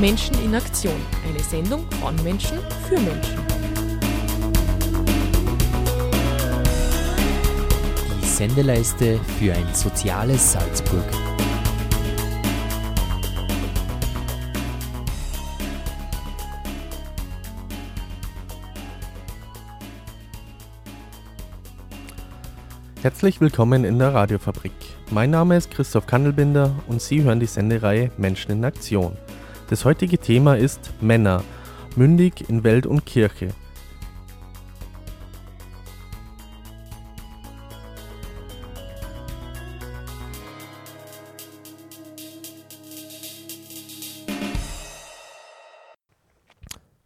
Menschen in Aktion. Eine Sendung von Menschen für Menschen. Die Sendeleiste für ein soziales Salzburg. Herzlich willkommen in der Radiofabrik. Mein Name ist Christoph Kandelbinder und Sie hören die Sendereihe Menschen in Aktion. Das heutige Thema ist Männer, mündig in Welt und Kirche.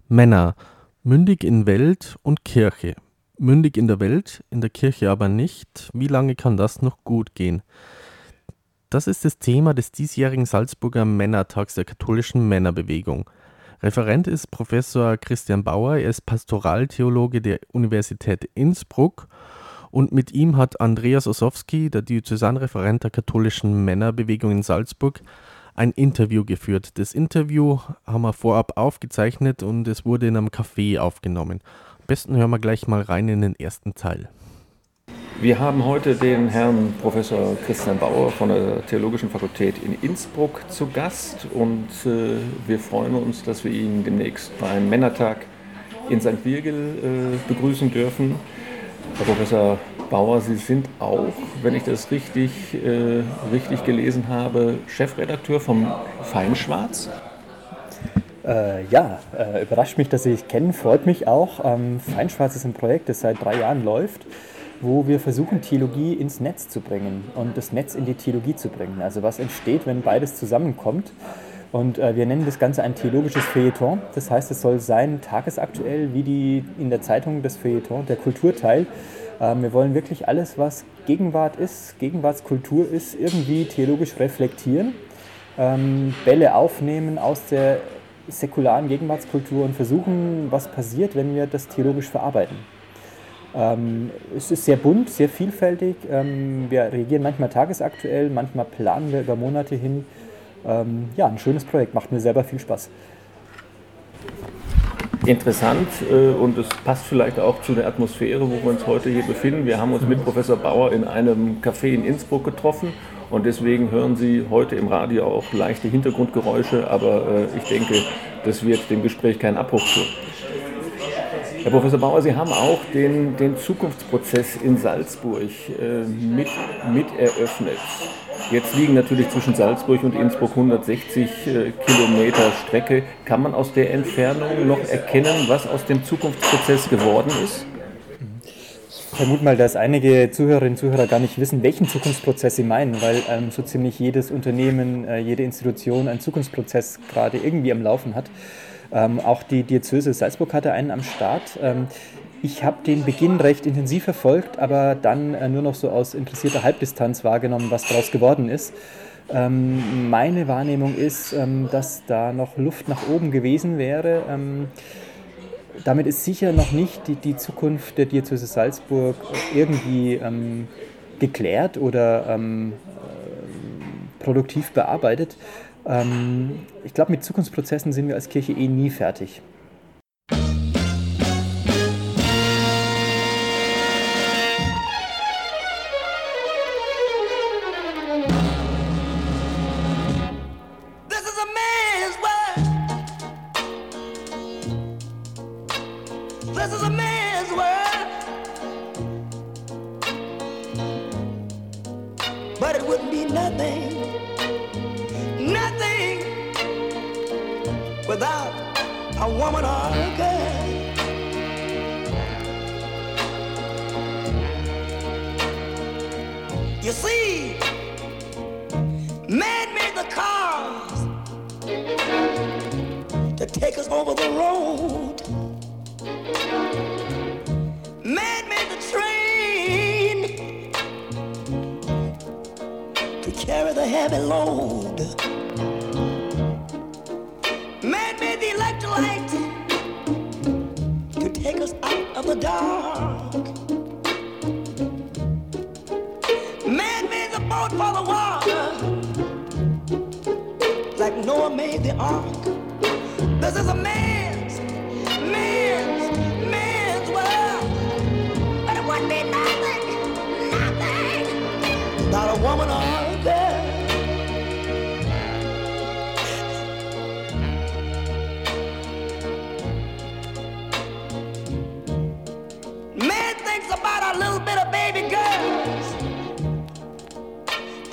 Männer, mündig in Welt und Kirche. Mündig in der Welt, in der Kirche aber nicht. Wie lange kann das noch gut gehen? Das ist das Thema des diesjährigen Salzburger Männertags der katholischen Männerbewegung. Referent ist Professor Christian Bauer, er ist Pastoraltheologe der Universität Innsbruck und mit ihm hat Andreas Ossowski, der Diözesanreferent der katholischen Männerbewegung in Salzburg, ein Interview geführt. Das Interview haben wir vorab aufgezeichnet und es wurde in einem Café aufgenommen. Am besten hören wir gleich mal rein in den ersten Teil. Wir haben heute den Herrn Professor Christian Bauer von der Theologischen Fakultät in Innsbruck zu Gast und äh, wir freuen uns, dass wir ihn demnächst beim Männertag in St. Virgil äh, begrüßen dürfen. Herr Professor Bauer, Sie sind auch, wenn ich das richtig, äh, richtig gelesen habe, Chefredakteur vom Feinschwarz. Äh, ja, äh, überrascht mich, dass Sie sich kennen, freut mich auch. Ähm, Feinschwarz ist ein Projekt, das seit drei Jahren läuft wo wir versuchen, Theologie ins Netz zu bringen und das Netz in die Theologie zu bringen. Also was entsteht, wenn beides zusammenkommt. Und äh, wir nennen das Ganze ein theologisches Feuilleton. Das heißt, es soll sein tagesaktuell wie die in der Zeitung das Feuilleton, der Kulturteil. Ähm, wir wollen wirklich alles, was Gegenwart ist, Gegenwartskultur ist, irgendwie theologisch reflektieren, ähm, Bälle aufnehmen aus der säkularen Gegenwartskultur und versuchen, was passiert, wenn wir das theologisch verarbeiten. Ähm, es ist sehr bunt, sehr vielfältig. Ähm, wir reagieren manchmal tagesaktuell, manchmal planen wir über Monate hin. Ähm, ja, ein schönes Projekt, macht mir selber viel Spaß. Interessant äh, und es passt vielleicht auch zu der Atmosphäre, wo wir uns heute hier befinden. Wir haben uns mit Professor Bauer in einem Café in Innsbruck getroffen und deswegen hören Sie heute im Radio auch leichte Hintergrundgeräusche, aber äh, ich denke, das wird dem Gespräch keinen Abbruch tun. Herr Professor Bauer, Sie haben auch den, den Zukunftsprozess in Salzburg äh, mit, mit eröffnet. Jetzt liegen natürlich zwischen Salzburg und Innsbruck 160 äh, Kilometer Strecke. Kann man aus der Entfernung noch erkennen, was aus dem Zukunftsprozess geworden ist? Ich vermute mal, dass einige Zuhörerinnen und Zuhörer gar nicht wissen, welchen Zukunftsprozess sie meinen, weil ähm, so ziemlich jedes Unternehmen, äh, jede Institution einen Zukunftsprozess gerade irgendwie am Laufen hat. Ähm, auch die Diözese Salzburg hatte einen am Start. Ähm, ich habe den Beginn recht intensiv verfolgt, aber dann äh, nur noch so aus interessierter Halbdistanz wahrgenommen, was daraus geworden ist. Ähm, meine Wahrnehmung ist, ähm, dass da noch Luft nach oben gewesen wäre. Ähm, damit ist sicher noch nicht die, die Zukunft der Diözese Salzburg irgendwie ähm, geklärt oder äh, produktiv bearbeitet. Ähm, ich glaube, mit Zukunftsprozessen sind wir als Kirche eh nie fertig. carry the heavy load. Man made the electrolyte to take us out of the dark. Man made the boat for the water, like Noah made the ark. This is a man's, man's, man's world, but it wouldn't be nothing, nothing, without a woman or.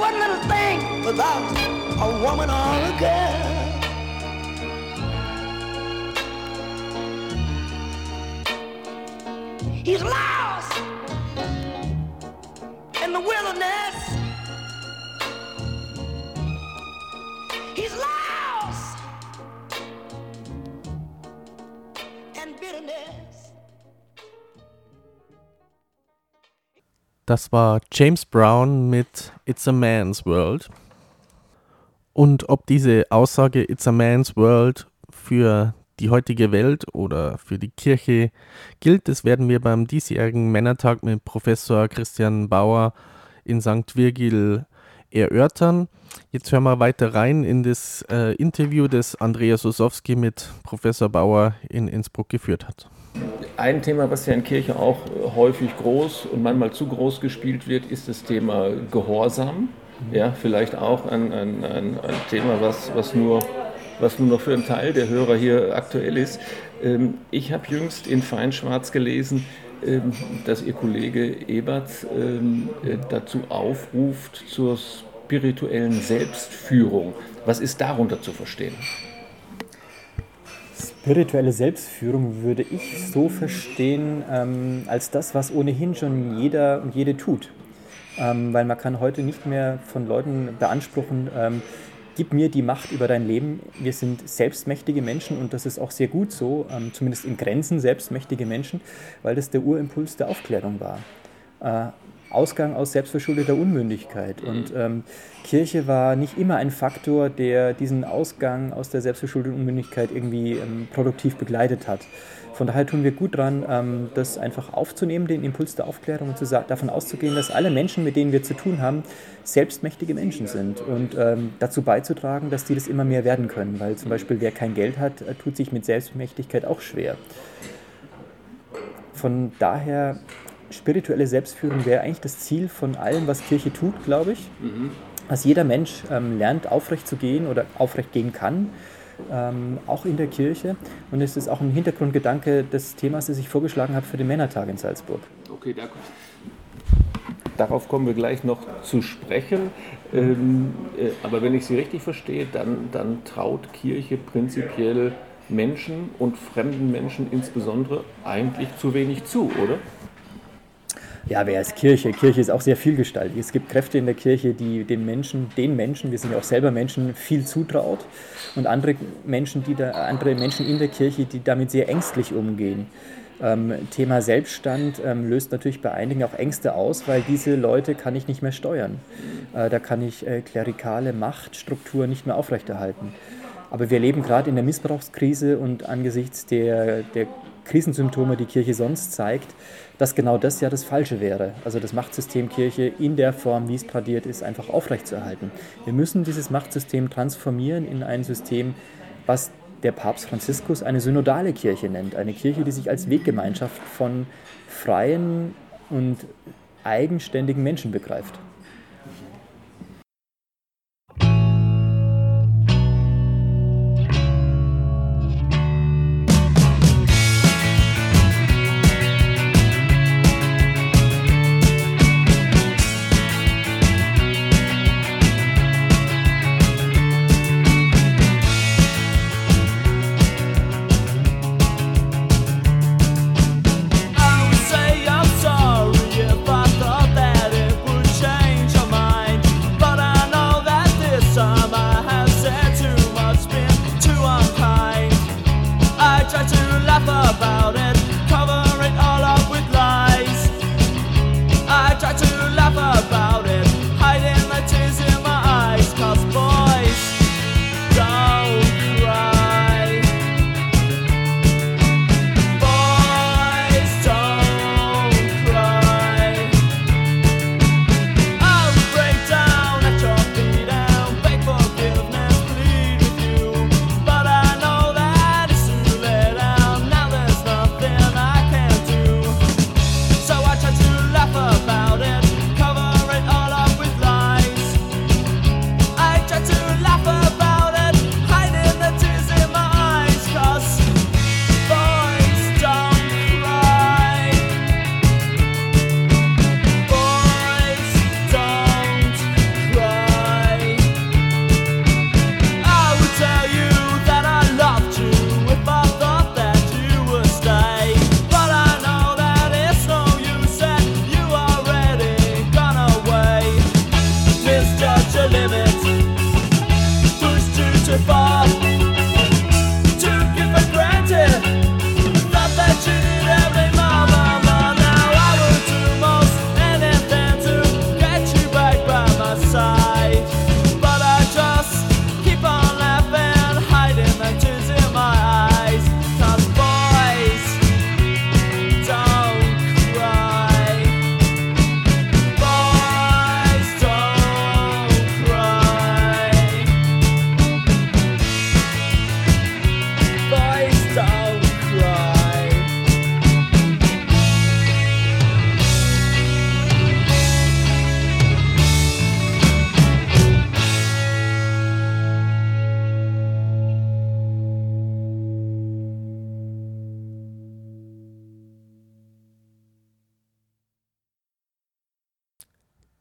One little thing without a woman or a girl. He's lost Das war James Brown mit It's a Man's World. Und ob diese Aussage It's a Man's World für die heutige Welt oder für die Kirche gilt, das werden wir beim diesjährigen Männertag mit Professor Christian Bauer in St. Virgil erörtern. Jetzt hören wir weiter rein in das äh, Interview, das Andreas Osowski mit Professor Bauer in Innsbruck geführt hat. Ein Thema, was ja in Kirche auch äh, häufig groß und manchmal zu groß gespielt wird, ist das Thema Gehorsam. Ja, vielleicht auch ein, ein, ein, ein Thema, was, was, nur, was nur noch für einen Teil der Hörer hier aktuell ist. Ähm, ich habe jüngst in Feinschwarz gelesen, ähm, dass Ihr Kollege Ebert ähm, äh, dazu aufruft zur spirituellen Selbstführung. Was ist darunter zu verstehen? Spirituelle Selbstführung würde ich so verstehen ähm, als das, was ohnehin schon jeder und jede tut. Ähm, weil man kann heute nicht mehr von Leuten beanspruchen, ähm, gib mir die Macht über dein Leben. Wir sind selbstmächtige Menschen und das ist auch sehr gut so, ähm, zumindest in Grenzen selbstmächtige Menschen, weil das der Urimpuls der Aufklärung war. Äh, Ausgang aus selbstverschuldeter Unmündigkeit. Und ähm, Kirche war nicht immer ein Faktor, der diesen Ausgang aus der selbstverschuldeten Unmündigkeit irgendwie ähm, produktiv begleitet hat. Von daher tun wir gut dran, ähm, das einfach aufzunehmen, den Impuls der Aufklärung und zu davon auszugehen, dass alle Menschen, mit denen wir zu tun haben, selbstmächtige Menschen sind und ähm, dazu beizutragen, dass die das immer mehr werden können. Weil zum Beispiel wer kein Geld hat, äh, tut sich mit Selbstmächtigkeit auch schwer. Von daher spirituelle Selbstführung wäre eigentlich das Ziel von allem, was Kirche tut, glaube ich. Mhm. Dass jeder Mensch ähm, lernt, aufrecht zu gehen oder aufrecht gehen kann, ähm, auch in der Kirche. Und es ist auch ein Hintergrundgedanke des Themas, das ich vorgeschlagen habe für den Männertag in Salzburg. Okay, danke. Darauf kommen wir gleich noch zu sprechen. Ähm, äh, aber wenn ich Sie richtig verstehe, dann, dann traut Kirche prinzipiell Menschen und fremden Menschen insbesondere eigentlich zu wenig zu, oder? Ja, wer ist Kirche? Kirche ist auch sehr vielgestaltig. Es gibt Kräfte in der Kirche, die den Menschen, den Menschen, wir sind ja auch selber Menschen, viel zutraut und andere Menschen, die da, andere Menschen in der Kirche, die damit sehr ängstlich umgehen. Ähm, Thema Selbststand ähm, löst natürlich bei einigen auch Ängste aus, weil diese Leute kann ich nicht mehr steuern. Äh, da kann ich äh, klerikale Machtstruktur nicht mehr aufrechterhalten. Aber wir leben gerade in der Missbrauchskrise und angesichts der, der Krisensymptome, die Kirche sonst zeigt, dass genau das ja das Falsche wäre. Also das Machtsystem Kirche in der Form, wie es tradiert ist, einfach aufrechtzuerhalten. Wir müssen dieses Machtsystem transformieren in ein System, was der Papst Franziskus eine synodale Kirche nennt. Eine Kirche, die sich als Weggemeinschaft von freien und eigenständigen Menschen begreift.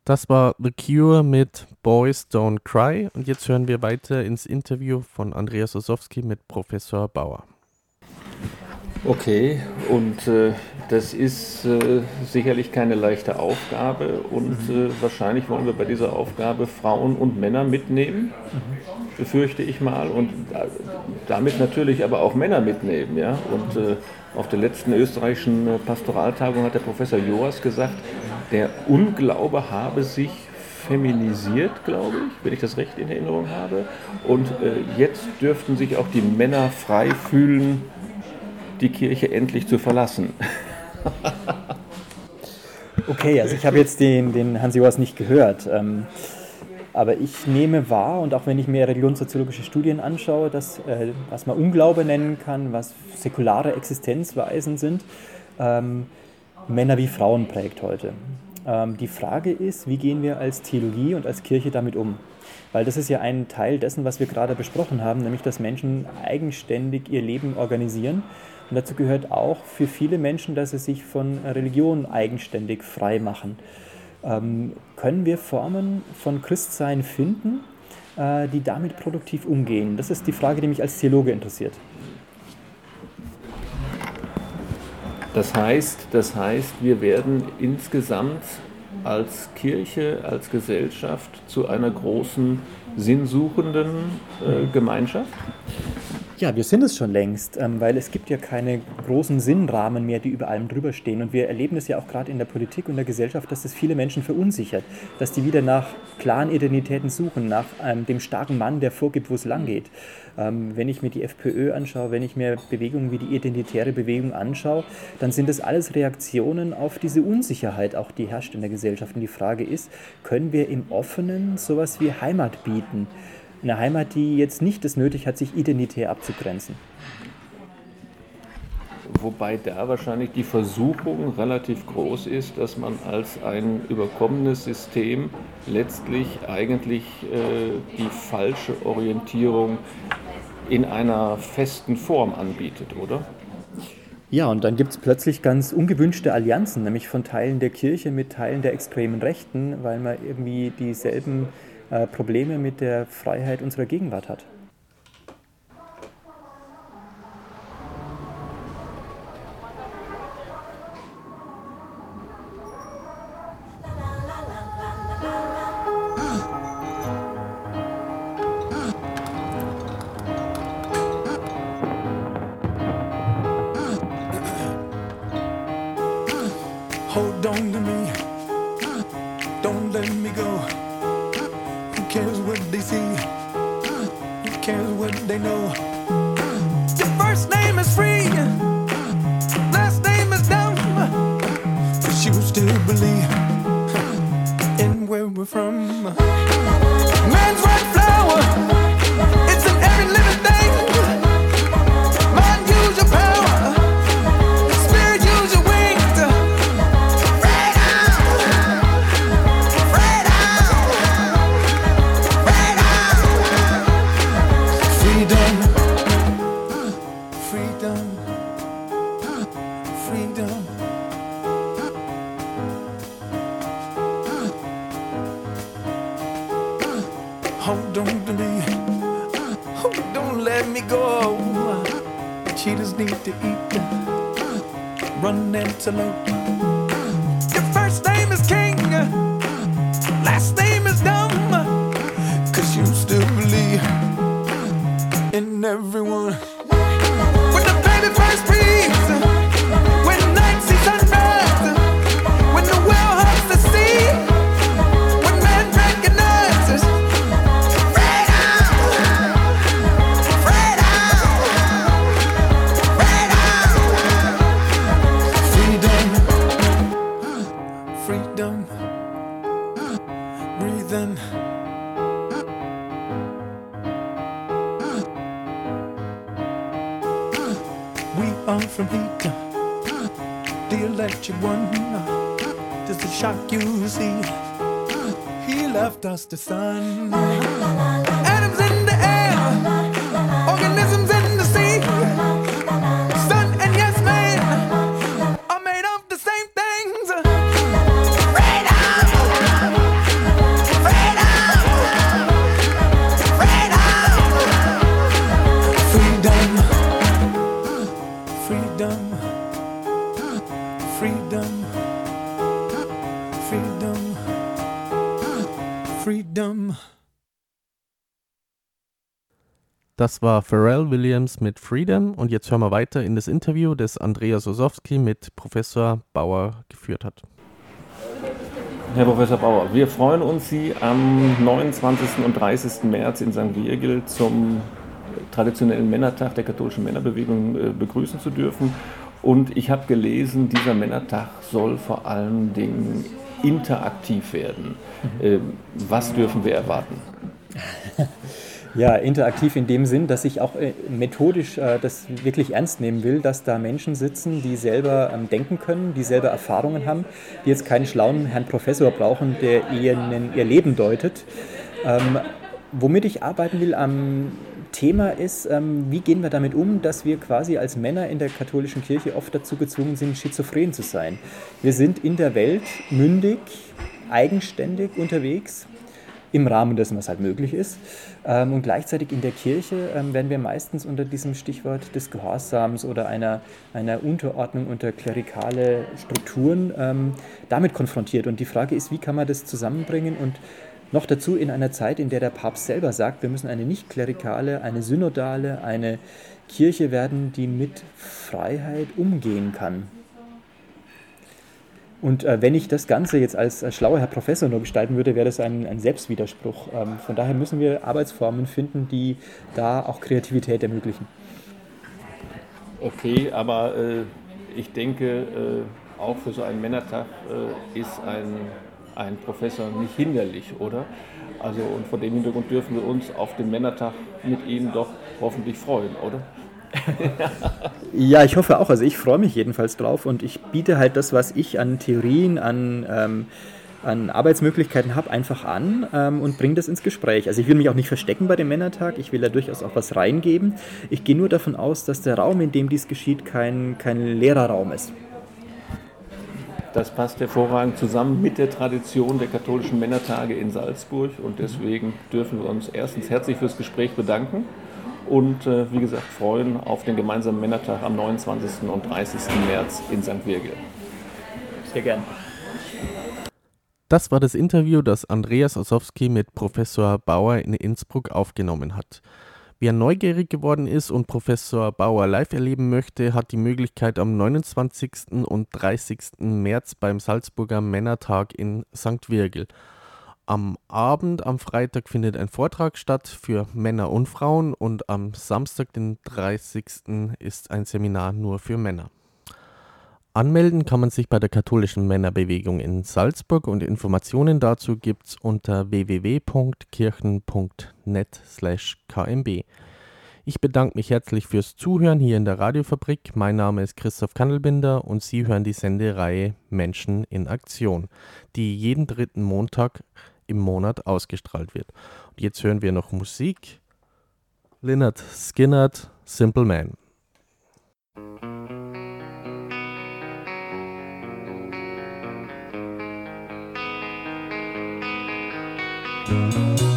Das war The Cure mit Boys Don't Cry und jetzt hören wir weiter ins Interview von Andreas Osowski mit Professor Bauer. Okay, und äh, das ist äh, sicherlich keine leichte Aufgabe und äh, wahrscheinlich wollen wir bei dieser Aufgabe Frauen und Männer mitnehmen, befürchte ich mal, und äh, damit natürlich aber auch Männer mitnehmen. Ja? Und äh, auf der letzten österreichischen äh, Pastoraltagung hat der Professor Joas gesagt, der Unglaube habe sich feminisiert, glaube ich, wenn ich das recht in Erinnerung habe. Und äh, jetzt dürften sich auch die Männer frei fühlen, die Kirche endlich zu verlassen. Okay, also ich habe jetzt den, den Hans Joas nicht gehört. Ähm, aber ich nehme wahr, und auch wenn ich mir religionssoziologische Studien anschaue, dass, äh, was man Unglaube nennen kann, was säkulare Existenzweisen sind, ähm, Männer wie Frauen prägt heute. Ähm, die Frage ist, wie gehen wir als Theologie und als Kirche damit um? Weil das ist ja ein Teil dessen, was wir gerade besprochen haben, nämlich dass Menschen eigenständig ihr Leben organisieren. Und dazu gehört auch für viele Menschen, dass sie sich von Religion eigenständig frei machen. Ähm, können wir Formen von Christsein finden, äh, die damit produktiv umgehen? Das ist die Frage, die mich als Theologe interessiert. Das heißt, das heißt, wir werden insgesamt als Kirche, als Gesellschaft zu einer großen sinnsuchenden äh, Gemeinschaft? Ja, wir sind es schon längst, ähm, weil es gibt ja keine großen Sinnrahmen mehr, die über allem drüber stehen. Und wir erleben es ja auch gerade in der Politik und der Gesellschaft, dass das viele Menschen verunsichert, dass die wieder nach klaren Identitäten suchen, nach ähm, dem starken Mann, der vorgibt, wo es lang geht. Ähm, wenn ich mir die FPÖ anschaue, wenn ich mir Bewegungen wie die identitäre Bewegung anschaue, dann sind das alles Reaktionen auf diese Unsicherheit, auch die herrscht in der Gesellschaft. Und die Frage ist, können wir im Offenen sowas wie Heimat bieten? Eine Heimat, die jetzt nicht das nötig hat, sich identitär abzugrenzen. Wobei da wahrscheinlich die Versuchung relativ groß ist, dass man als ein überkommenes System letztlich eigentlich äh, die falsche Orientierung in einer festen Form anbietet, oder? Ja, und dann gibt es plötzlich ganz ungewünschte Allianzen, nämlich von Teilen der Kirche mit Teilen der extremen Rechten, weil man irgendwie dieselben Probleme mit der Freiheit unserer Gegenwart hat. absolute breathing. We are from heat, the electric one. Just a shock you see. He left us the sun. Atoms in the air, organisms Das war Pharrell Williams mit Freedom und jetzt hören wir weiter in das Interview, das Andreas Osowski mit Professor Bauer geführt hat. Herr Professor Bauer, wir freuen uns, Sie am 29. und 30. März in St. Virgil zum traditionellen Männertag der katholischen Männerbewegung äh, begrüßen zu dürfen. Und ich habe gelesen, dieser Männertag soll vor allen Dingen interaktiv werden. Mhm. Was dürfen wir erwarten? Ja, interaktiv in dem Sinn, dass ich auch äh, methodisch äh, das wirklich ernst nehmen will, dass da Menschen sitzen, die selber ähm, denken können, die selber Erfahrungen haben, die jetzt keinen schlauen Herrn Professor brauchen, der ihnen ihr Leben deutet. Ähm, womit ich arbeiten will am Thema ist, ähm, wie gehen wir damit um, dass wir quasi als Männer in der katholischen Kirche oft dazu gezwungen sind, schizophren zu sein. Wir sind in der Welt mündig, eigenständig unterwegs, im Rahmen dessen, was halt möglich ist. Ähm, und gleichzeitig in der Kirche ähm, werden wir meistens unter diesem Stichwort des Gehorsams oder einer, einer Unterordnung unter klerikale Strukturen ähm, damit konfrontiert. Und die Frage ist, wie kann man das zusammenbringen und noch dazu in einer Zeit, in der der Papst selber sagt, wir müssen eine nicht klerikale, eine synodale, eine Kirche werden, die mit Freiheit umgehen kann. Und äh, wenn ich das Ganze jetzt als, als schlauer Herr Professor nur gestalten würde, wäre das ein, ein Selbstwiderspruch. Ähm, von daher müssen wir Arbeitsformen finden, die da auch Kreativität ermöglichen. Okay, aber äh, ich denke, äh, auch für so einen Männertag äh, ist ein ein Professor nicht hinderlich, oder? Also und vor dem Hintergrund dürfen wir uns auf den Männertag mit Ihnen doch hoffentlich freuen, oder? Ja, ich hoffe auch. Also ich freue mich jedenfalls drauf und ich biete halt das, was ich an Theorien, an, ähm, an Arbeitsmöglichkeiten habe, einfach an ähm, und bringe das ins Gespräch. Also ich will mich auch nicht verstecken bei dem Männertag, ich will da durchaus auch was reingeben. Ich gehe nur davon aus, dass der Raum, in dem dies geschieht, kein, kein leerer Raum ist. Das passt hervorragend zusammen mit der Tradition der katholischen Männertage in Salzburg und deswegen dürfen wir uns erstens herzlich fürs Gespräch bedanken und äh, wie gesagt freuen auf den gemeinsamen Männertag am 29. und 30. März in St. Virgil. Sehr gern. Das war das Interview, das Andreas Ossowski mit Professor Bauer in Innsbruck aufgenommen hat. Wer neugierig geworden ist und Professor Bauer live erleben möchte, hat die Möglichkeit am 29. und 30. März beim Salzburger Männertag in St. Virgil. Am Abend, am Freitag, findet ein Vortrag statt für Männer und Frauen und am Samstag, den 30. ist ein Seminar nur für Männer. Anmelden kann man sich bei der katholischen Männerbewegung in Salzburg und Informationen dazu gibt es unter www.kirchen.net/kmb. Ich bedanke mich herzlich fürs Zuhören hier in der Radiofabrik. Mein Name ist Christoph Kannelbinder und Sie hören die Sendereihe Menschen in Aktion, die jeden dritten Montag im Monat ausgestrahlt wird. Und jetzt hören wir noch Musik. Lynyrd Skynyrd, Simple Man. Musik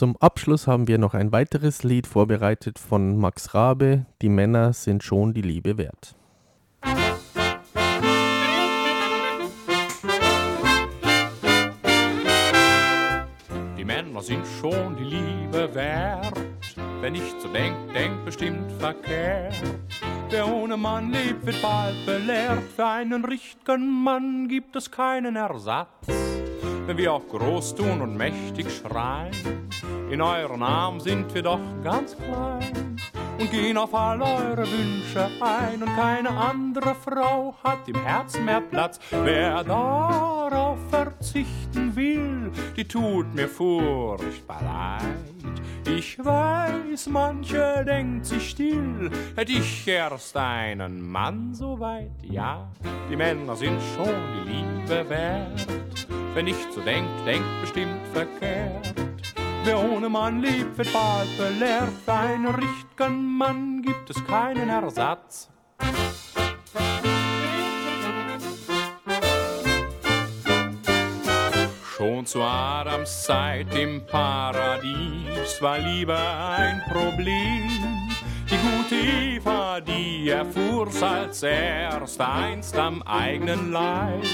Zum Abschluss haben wir noch ein weiteres Lied vorbereitet von Max Rabe, Die Männer sind schon die Liebe wert. Die Männer sind schon die Liebe wert. Wer nicht so denkt, denkt bestimmt verkehrt. Wer ohne Mann lebt, wird bald belehrt. Für einen richtigen Mann gibt es keinen Ersatz. Wenn wir auch groß tun und mächtig schreien, in euren Arm sind wir doch ganz klein und gehen auf all eure Wünsche ein. Und keine andere Frau hat im Herzen mehr Platz. Wer darauf verzichten will, die tut mir furchtbar leid. Ich weiß, manche denkt sich still, hätte ich erst einen Mann so weit. Ja, die Männer sind schon die Liebe wert. Wer nicht so denkt, denkt bestimmt verkehrt. Wer ohne Mann lebt, wird bald belehrt. Einen richtigen Mann gibt es keinen Ersatz. Schon zu Adams Zeit im Paradies war Liebe ein Problem. Die gute Eva, die erfuhr's als erst einst am eigenen Leib.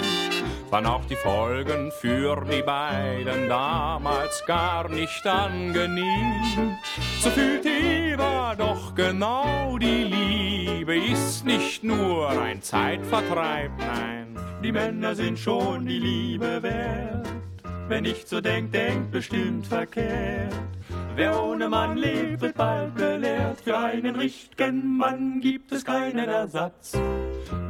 Waren auch die Folgen für die beiden damals gar nicht angenehm. So fühlt Eva doch genau, die Liebe ist nicht nur ein Zeitvertreib, nein, die Männer sind schon die Liebe wert. Wer nicht so denkt, denkt bestimmt verkehrt. Wer ohne Mann lebt, wird bald belehrt. Für einen richtigen Mann gibt es keinen Ersatz.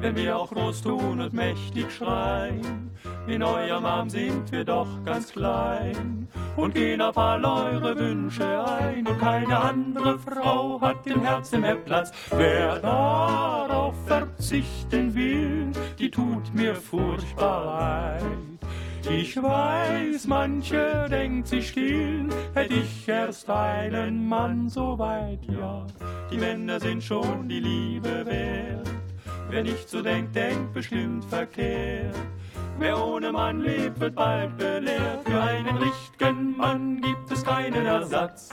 Wenn wir auch groß tun und mächtig schreien, in eurem Arm sind wir doch ganz klein und gehen auf all eure Wünsche ein. Und keine andere Frau hat im Herzen mehr Platz. Wer darauf verzichten will, die tut mir furchtbar leid. Ich weiß, manche denkt sich still, hätte ich erst einen Mann so weit, ja. Die Männer sind schon die Liebe wert. Wer nicht so denkt, denkt bestimmt verkehrt. Wer ohne Mann lebt, wird bald belehrt. Für einen richtigen Mann gibt es keinen Ersatz.